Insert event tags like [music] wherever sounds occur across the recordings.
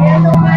Y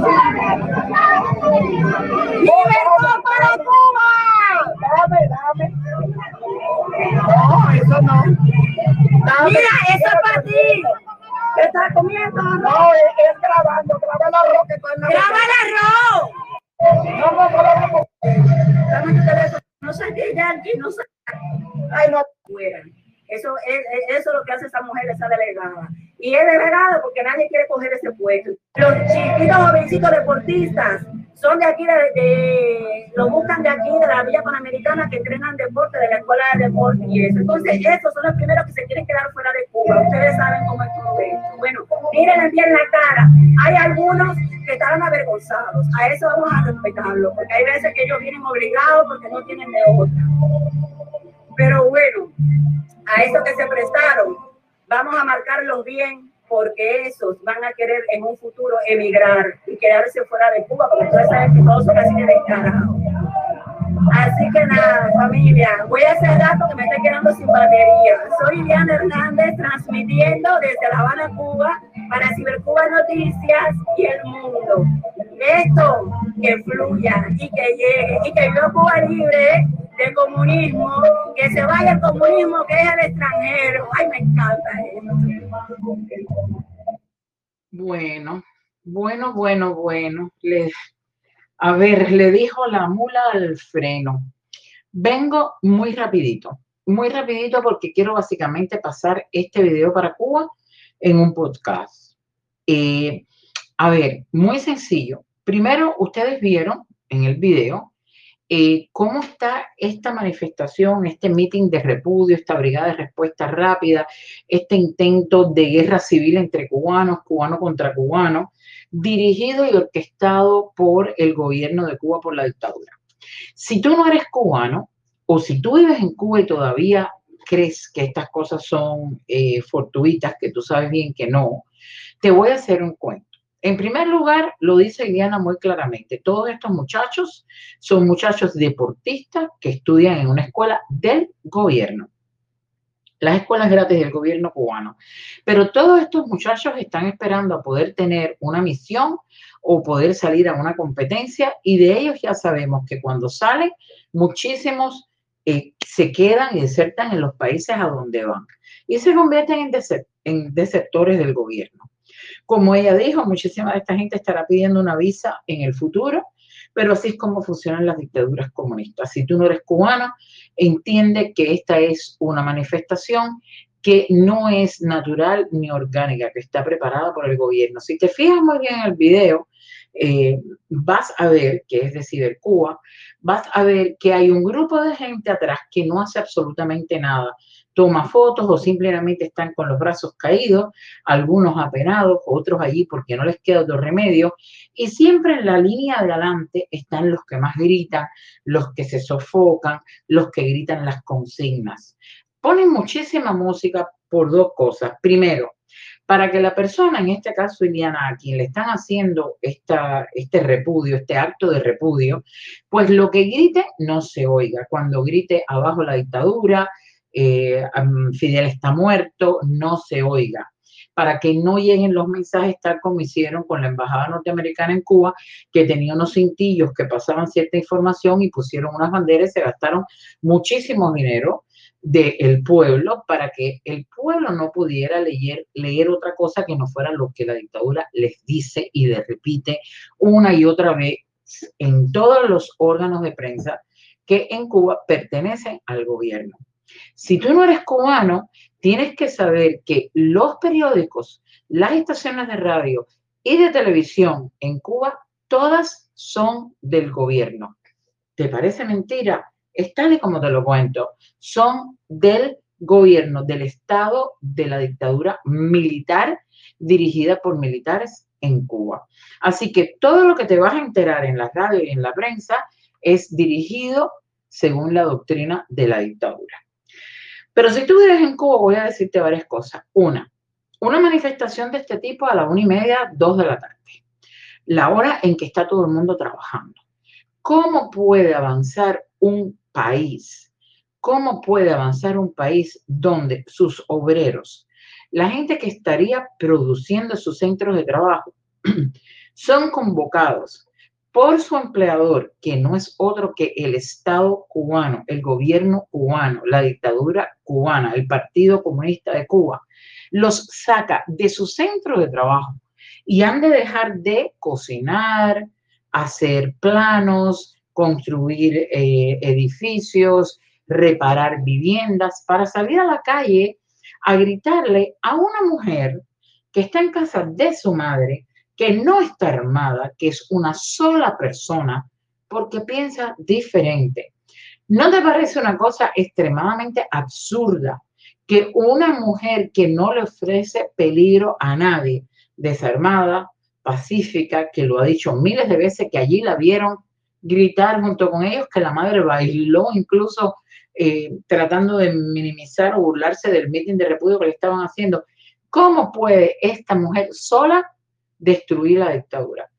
Yeah. Deportistas son de aquí, de, lo buscan de aquí, de la Villa Panamericana, que entrenan deporte, de la Escuela de Deporte y eso. Entonces, esos son los primeros que se quieren quedar fuera de Cuba. Ustedes saben cómo es todo. Bueno, miren bien la cara. Hay algunos que estaban avergonzados. A eso vamos a respetarlo, porque hay veces que ellos vienen obligados porque no tienen de otra. Pero bueno, a eso que se prestaron, vamos a marcarlos bien porque esos van a querer en un futuro emigrar y quedarse fuera de Cuba, porque ustedes saben que todos son así de. Así que nada, familia, voy a cerrar porque me estoy quedando sin batería. Soy Liliana Hernández transmitiendo desde La Habana, Cuba, para Cibercuba Noticias y el mundo. Esto que fluya y que llegue y que viva Cuba libre de comunismo, que se vaya el comunismo que es el extranjero. Ay, me encanta. Bueno, bueno, bueno, bueno. A ver, le dijo la mula al freno. Vengo muy rapidito, muy rapidito porque quiero básicamente pasar este video para Cuba en un podcast. Eh, a ver, muy sencillo. Primero, ustedes vieron en el video eh, cómo está esta manifestación, este meeting de repudio, esta brigada de respuesta rápida, este intento de guerra civil entre cubanos, cubano contra cubano, dirigido y orquestado por el gobierno de Cuba, por la dictadura. Si tú no eres cubano o si tú vives en Cuba y todavía crees que estas cosas son eh, fortuitas, que tú sabes bien que no, te voy a hacer un cuento. En primer lugar, lo dice Diana muy claramente, todos estos muchachos son muchachos deportistas que estudian en una escuela del gobierno, las escuelas gratis del gobierno cubano. Pero todos estos muchachos están esperando a poder tener una misión o poder salir a una competencia y de ellos ya sabemos que cuando salen, muchísimos eh, se quedan y desertan en los países a donde van y se convierten en, en desertores del gobierno. Como ella dijo, muchísima de esta gente estará pidiendo una visa en el futuro, pero así es como funcionan las dictaduras comunistas. Si tú no eres cubano, entiende que esta es una manifestación que no es natural ni orgánica, que está preparada por el gobierno. Si te fijas muy bien en el video, eh, vas a ver que es de Cibercuba, vas a ver que hay un grupo de gente atrás que no hace absolutamente nada toma fotos o simplemente están con los brazos caídos, algunos apenados, otros allí porque no les queda otro remedio. Y siempre en la línea de adelante están los que más gritan, los que se sofocan, los que gritan las consignas. Ponen muchísima música por dos cosas. Primero, para que la persona, en este caso Iliana, a quien le están haciendo esta, este repudio, este acto de repudio, pues lo que grite no se oiga. Cuando grite abajo la dictadura, eh, Fidel está muerto, no se oiga para que no lleguen los mensajes tal como hicieron con la Embajada Norteamericana en Cuba, que tenía unos cintillos que pasaban cierta información y pusieron unas banderas se gastaron muchísimo dinero del pueblo para que el pueblo no pudiera leer, leer otra cosa que no fuera lo que la dictadura les dice y les repite una y otra vez en todos los órganos de prensa que en Cuba pertenecen al gobierno. Si tú no eres cubano, tienes que saber que los periódicos, las estaciones de radio y de televisión en Cuba, todas son del gobierno. ¿Te parece mentira? Es tal y como te lo cuento. Son del gobierno, del Estado, de la dictadura militar dirigida por militares en Cuba. Así que todo lo que te vas a enterar en la radio y en la prensa es dirigido según la doctrina de la dictadura. Pero si tú vives en Cuba, voy a decirte varias cosas. Una, una manifestación de este tipo a la una y media, dos de la tarde, la hora en que está todo el mundo trabajando. ¿Cómo puede avanzar un país? ¿Cómo puede avanzar un país donde sus obreros, la gente que estaría produciendo sus centros de trabajo, [clears throat] son convocados por su empleador, que no es otro que el Estado cubano, el gobierno cubano, la dictadura cubana, el Partido Comunista de Cuba, los saca de su centro de trabajo y han de dejar de cocinar, hacer planos, construir eh, edificios, reparar viviendas, para salir a la calle a gritarle a una mujer que está en casa de su madre que no está armada, que es una sola persona, porque piensa diferente. ¿No te parece una cosa extremadamente absurda que una mujer que no le ofrece peligro a nadie, desarmada, pacífica, que lo ha dicho miles de veces, que allí la vieron gritar junto con ellos, que la madre bailó incluso eh, tratando de minimizar o burlarse del mitin de repudio que le estaban haciendo. ¿Cómo puede esta mujer sola destruir la dictadura?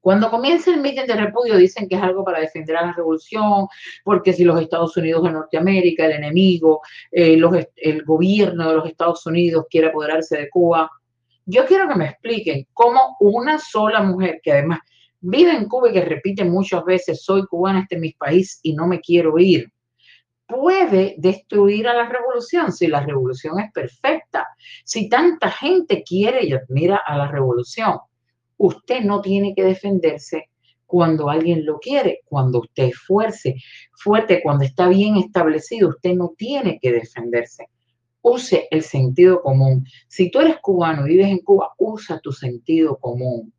Cuando comienza el mitin de repudio dicen que es algo para defender a la revolución, porque si los Estados Unidos de Norteamérica, el enemigo, eh, el gobierno de los Estados Unidos quiere apoderarse de Cuba, yo quiero que me expliquen cómo una sola mujer, que además vive en Cuba y que repite muchas veces, soy cubana, este es mi país y no me quiero ir, puede destruir a la revolución si la revolución es perfecta. Si tanta gente quiere y admira a la revolución, usted no tiene que defenderse cuando alguien lo quiere, cuando usted es fuerte, fuerte, cuando está bien establecido, usted no tiene que defenderse. Use el sentido común. Si tú eres cubano y vives en Cuba, usa tu sentido común.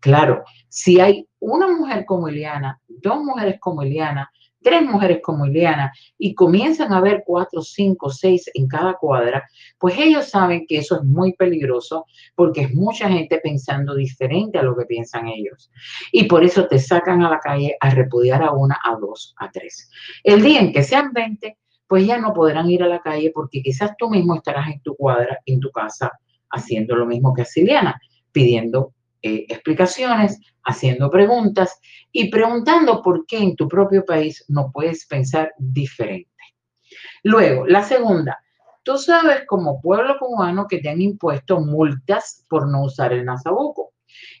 Claro, si hay una mujer como Eliana, dos mujeres como Eliana, tres mujeres como Ileana y comienzan a ver cuatro, cinco, seis en cada cuadra, pues ellos saben que eso es muy peligroso porque es mucha gente pensando diferente a lo que piensan ellos. Y por eso te sacan a la calle a repudiar a una, a dos, a tres. El día en que sean 20, pues ya no podrán ir a la calle porque quizás tú mismo estarás en tu cuadra, en tu casa, haciendo lo mismo que hace Ileana, pidiendo eh, explicaciones, haciendo preguntas y preguntando por qué en tu propio país no puedes pensar diferente. Luego, la segunda, tú sabes como pueblo cubano que te han impuesto multas por no usar el nasabuco.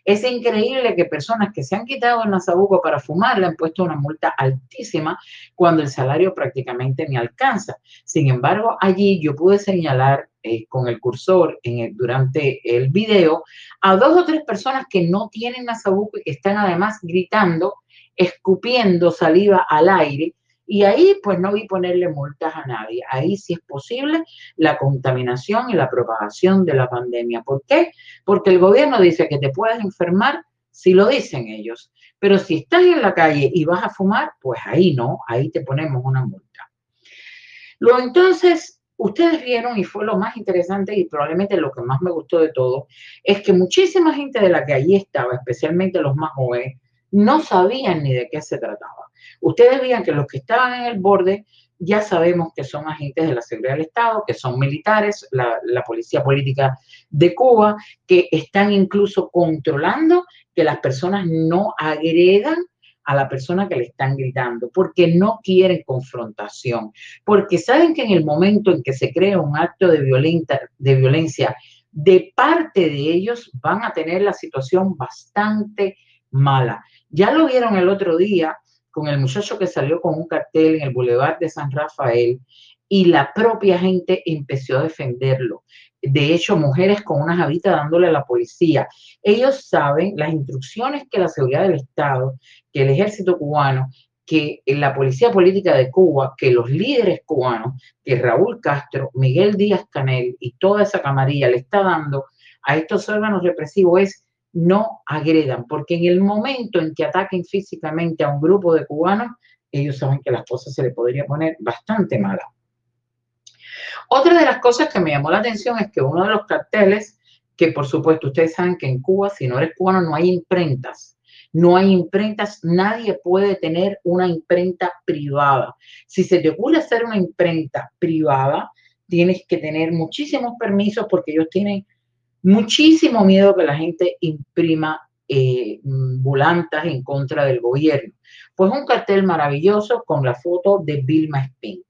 Es increíble que personas que se han quitado el nasabuco para fumar le han puesto una multa altísima cuando el salario prácticamente ni alcanza. Sin embargo, allí yo pude señalar eh, con el cursor durante el video a dos o tres personas que no tienen nasabuco y que están además gritando, escupiendo saliva al aire. Y ahí pues no vi ponerle multas a nadie. Ahí sí es posible la contaminación y la propagación de la pandemia. ¿Por qué? Porque el gobierno dice que te puedes enfermar si lo dicen ellos. Pero si estás en la calle y vas a fumar, pues ahí no, ahí te ponemos una multa. Luego entonces, ustedes vieron, y fue lo más interesante y probablemente lo que más me gustó de todo, es que muchísima gente de la que allí estaba, especialmente los más jóvenes, no sabían ni de qué se trataba. Ustedes veían que los que estaban en el borde ya sabemos que son agentes de la seguridad del Estado, que son militares, la, la, policía política de Cuba, que están incluso controlando que las personas no agredan a la persona que le están gritando, porque no quieren confrontación, porque saben que en el momento en que se crea un acto de, de violencia de parte de ellos, van a tener la situación bastante mala. Ya lo vieron el otro día con el muchacho que salió con un cartel en el Boulevard de San Rafael y la propia gente empezó a defenderlo de hecho, mujeres con unas habitas dándole a la policía. Ellos saben las instrucciones que la seguridad del Estado, que el ejército cubano, que la policía política de Cuba, que los líderes cubanos, que Raúl Castro, Miguel Díaz Canel y toda esa camarilla le está dando a estos órganos represivos es no agredan, porque en el momento en que ataquen físicamente a un grupo de cubanos, ellos saben que las cosas se le podría poner bastante malas. Otra de las cosas que me llamó la atención es que uno de los carteles, que por supuesto ustedes saben que en Cuba, si no eres cubano, no hay imprentas. No hay imprentas, nadie puede tener una imprenta privada. Si se te ocurre hacer una imprenta privada, tienes que tener muchísimos permisos porque ellos tienen muchísimo miedo que la gente imprima eh, volantas en contra del gobierno. Pues un cartel maravilloso con la foto de Vilma Spin.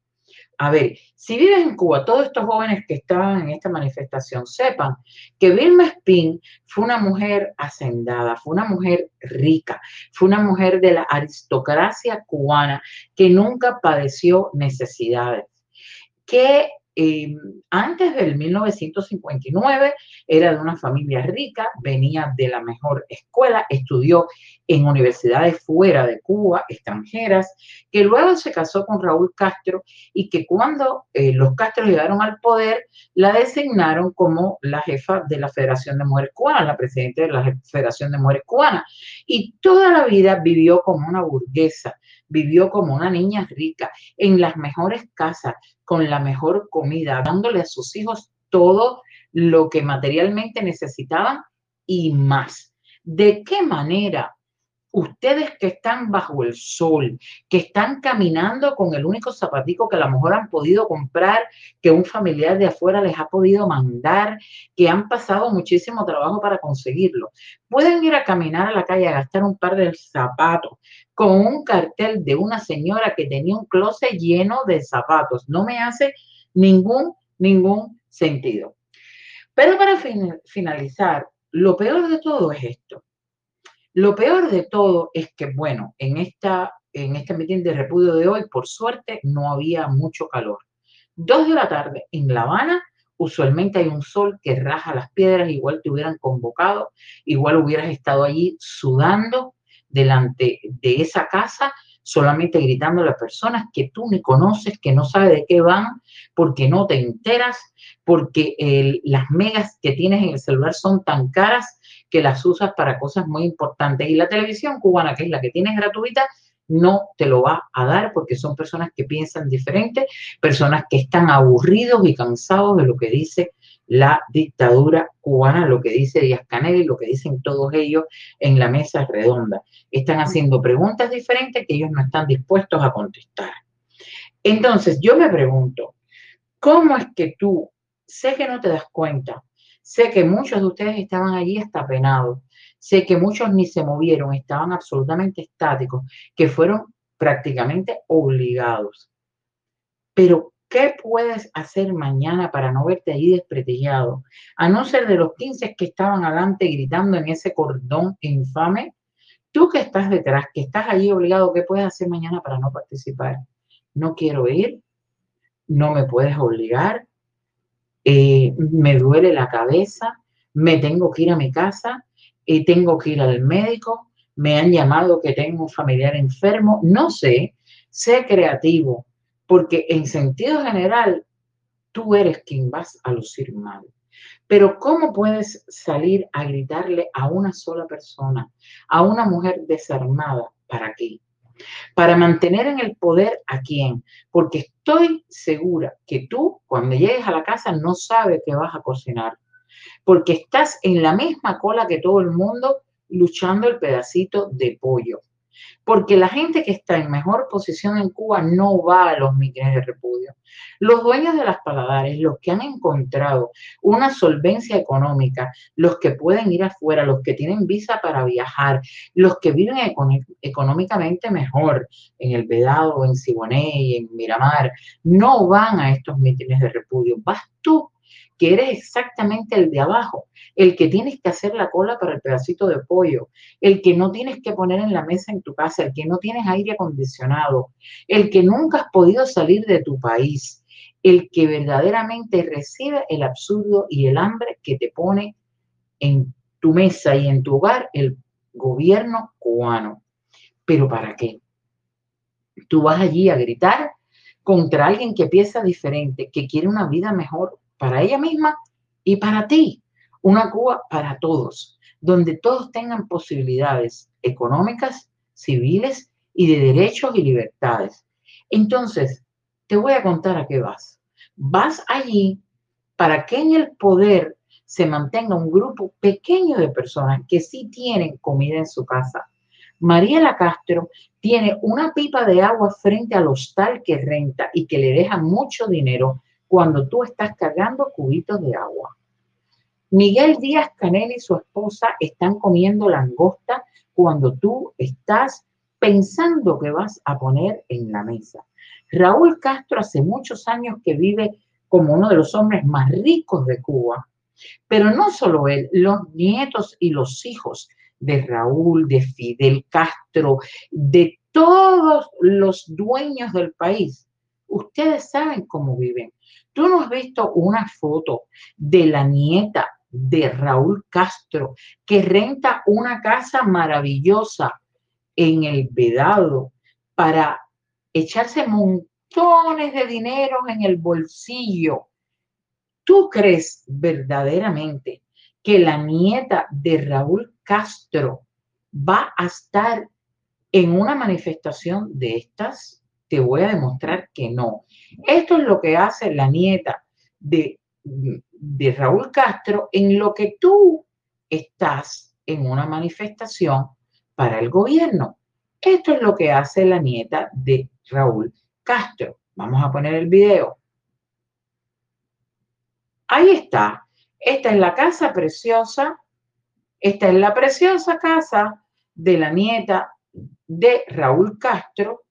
A ver, si vives en Cuba, todos estos jóvenes que estaban en esta manifestación sepan que Vilma Spin fue una mujer hacendada, fue una mujer rica, fue una mujer de la aristocracia cubana que nunca padeció necesidades, que eh, antes del 1959 era de una familia rica, venía de la mejor escuela, estudió en universidades fuera de Cuba, extranjeras, que luego se casó con Raúl Castro y que cuando eh, los Castro llegaron al poder, la designaron como la jefa de la Federación de Mujeres Cubanas, la presidenta de la Federación de Mujeres Cubanas. Y toda la vida vivió como una burguesa, vivió como una niña rica, en las mejores casas, con la mejor comida, dándole a sus hijos todo lo que materialmente necesitaban y más. ¿De qué manera ustedes que están bajo el sol, que están caminando con el único zapatico que a lo mejor han podido comprar, que un familiar de afuera les ha podido mandar, que han pasado muchísimo trabajo para conseguirlo, pueden ir a caminar a la calle a gastar un par de zapatos con un cartel de una señora que tenía un closet lleno de zapatos. No me hace ningún, ningún sentido. Pero para finalizar, lo peor de todo es esto lo peor de todo es que, bueno, en, esta, en este mitin de repudio de hoy, por suerte, no había mucho calor. Dos de la tarde en La Habana, usualmente hay un sol que raja las piedras, igual te hubieran convocado, igual hubieras estado allí sudando delante de esa casa, solamente gritando a las personas que tú ni conoces, que no sabes de qué van, porque no te enteras, porque las megas que tienes en el celular son tan caras que las usas para cosas muy importantes. Y la televisión cubana, que es la que tienes gratuita, no te lo va a dar porque son personas que piensan diferente, personas que están aburridos y cansados de lo que dice la dictadura cubana, lo que dice Díaz Canel y lo que dicen todos ellos en la mesa redonda. Están haciendo preguntas diferentes que ellos no están dispuestos a contestar. Entonces, yo me pregunto, ¿cómo es que tú, sé que no te das cuenta, Sé que muchos de ustedes estaban allí hasta penados. Sé que muchos ni se movieron, estaban absolutamente estáticos, que fueron prácticamente obligados. Pero, ¿qué puedes hacer mañana para no verte allí desprestigiado? A no ser de los 15 que estaban adelante gritando en ese cordón infame, tú que estás detrás, que estás allí obligado, ¿qué puedes hacer mañana para no participar? No quiero ir, no me puedes obligar, eh, me duele la cabeza, me tengo que ir a mi casa, y tengo que ir al médico, me han llamado que tengo un familiar enfermo, no sé, sé creativo, porque en sentido general tú eres quien vas a lucir mal. Pero ¿cómo puedes salir a gritarle a una sola persona, a una mujer desarmada? ¿Para qué? Para mantener en el poder a quién. Porque estoy segura que tú cuando llegues a la casa no sabes qué vas a cocinar. Porque estás en la misma cola que todo el mundo luchando el pedacito de pollo. Porque la gente que está en mejor posición en Cuba no va a los mítines de repudio. Los dueños de las paladares, los que han encontrado una solvencia económica, los que pueden ir afuera, los que tienen visa para viajar, los que viven económicamente mejor en el Vedado, en Siboney, en Miramar, no van a estos mítines de repudio. Vas tú que eres exactamente el de abajo, el que tienes que hacer la cola para el pedacito de pollo, el que no tienes que poner en la mesa en tu casa, el que no tienes aire acondicionado, el que nunca has podido salir de tu país, el que verdaderamente recibe el absurdo y el hambre que te pone en tu mesa y en tu hogar el gobierno cubano. ¿Pero para qué? Tú vas allí a gritar contra alguien que piensa diferente, que quiere una vida mejor para ella misma y para ti. Una Cuba para todos, donde todos tengan posibilidades económicas, civiles y de derechos y libertades. Entonces, te voy a contar a qué vas. Vas allí para que en el poder se mantenga un grupo pequeño de personas que sí tienen comida en su casa. Mariela Castro tiene una pipa de agua frente al hostal que renta y que le deja mucho dinero cuando tú estás cargando cubitos de agua. Miguel Díaz Canel y su esposa están comiendo langosta cuando tú estás pensando que vas a poner en la mesa. Raúl Castro hace muchos años que vive como uno de los hombres más ricos de Cuba. Pero no solo él, los nietos y los hijos de Raúl, de Fidel Castro, de todos los dueños del país, ustedes saben cómo viven Tú no has visto una foto de la nieta de Raúl Castro que renta una casa maravillosa en el Vedado para echarse montones de dinero en el bolsillo. ¿Tú crees verdaderamente que la nieta de Raúl Castro va a estar en una manifestación de estas? Te voy a demostrar que no. Esto es lo que hace la nieta de, de Raúl Castro en lo que tú estás en una manifestación para el gobierno. Esto es lo que hace la nieta de Raúl Castro. Vamos a poner el video. Ahí está. Esta es la casa preciosa. Esta es la preciosa casa de la nieta de Raúl Castro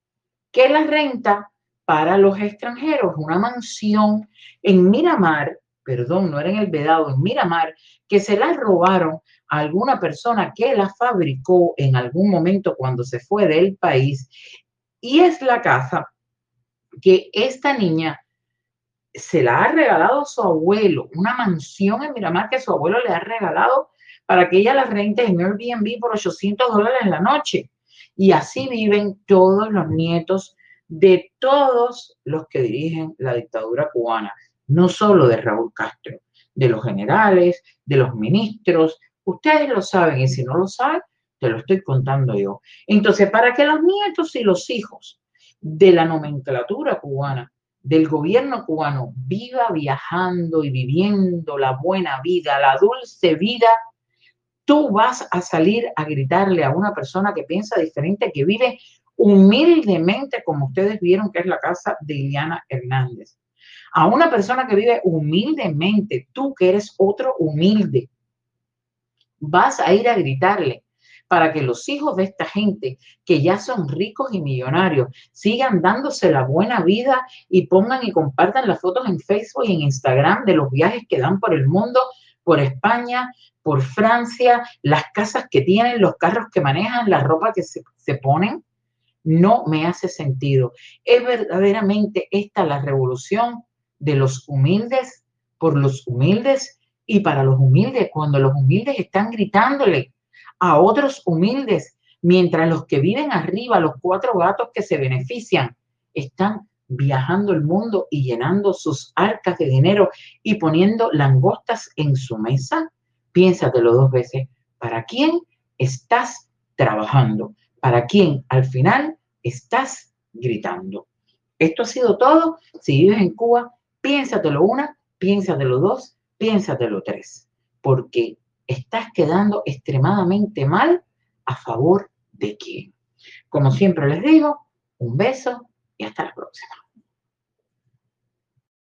que la renta para los extranjeros, una mansión en Miramar, perdón, no era en el Vedado, en Miramar, que se la robaron a alguna persona que la fabricó en algún momento cuando se fue del país. Y es la casa que esta niña se la ha regalado su abuelo, una mansión en Miramar que su abuelo le ha regalado para que ella la rente en Airbnb por 800 dólares en la noche. Y así viven todos los nietos de todos los que dirigen la dictadura cubana, no solo de Raúl Castro, de los generales, de los ministros. Ustedes lo saben y si no lo saben, te lo estoy contando yo. Entonces, para que los nietos y los hijos de la nomenclatura cubana, del gobierno cubano, viva viajando y viviendo la buena vida, la dulce vida, tú vas a salir a gritarle a una persona que piensa diferente, que vive humildemente, como ustedes vieron que es la casa de Iliana Hernández. A una persona que vive humildemente, tú que eres otro humilde, vas a ir a gritarle para que los hijos de esta gente que ya son ricos y millonarios sigan dándose la buena vida y pongan y compartan las fotos en Facebook y en Instagram de los viajes que dan por el mundo, por España, por Francia, las casas que tienen, los carros que manejan, la ropa que se, se ponen no me hace sentido. ¿Es verdaderamente esta la revolución de los humildes por los humildes y para los humildes cuando los humildes están gritándole a otros humildes mientras los que viven arriba, los cuatro gatos que se benefician, están viajando el mundo y llenando sus arcas de dinero y poniendo langostas en su mesa? Piénsatelo dos veces. ¿Para quién estás trabajando? para quién al final estás gritando. Esto ha sido todo. Si vives en Cuba, piénsatelo una, piénsatelo dos, piénsatelo tres, porque estás quedando extremadamente mal a favor de quién. Como siempre les digo, un beso y hasta la próxima.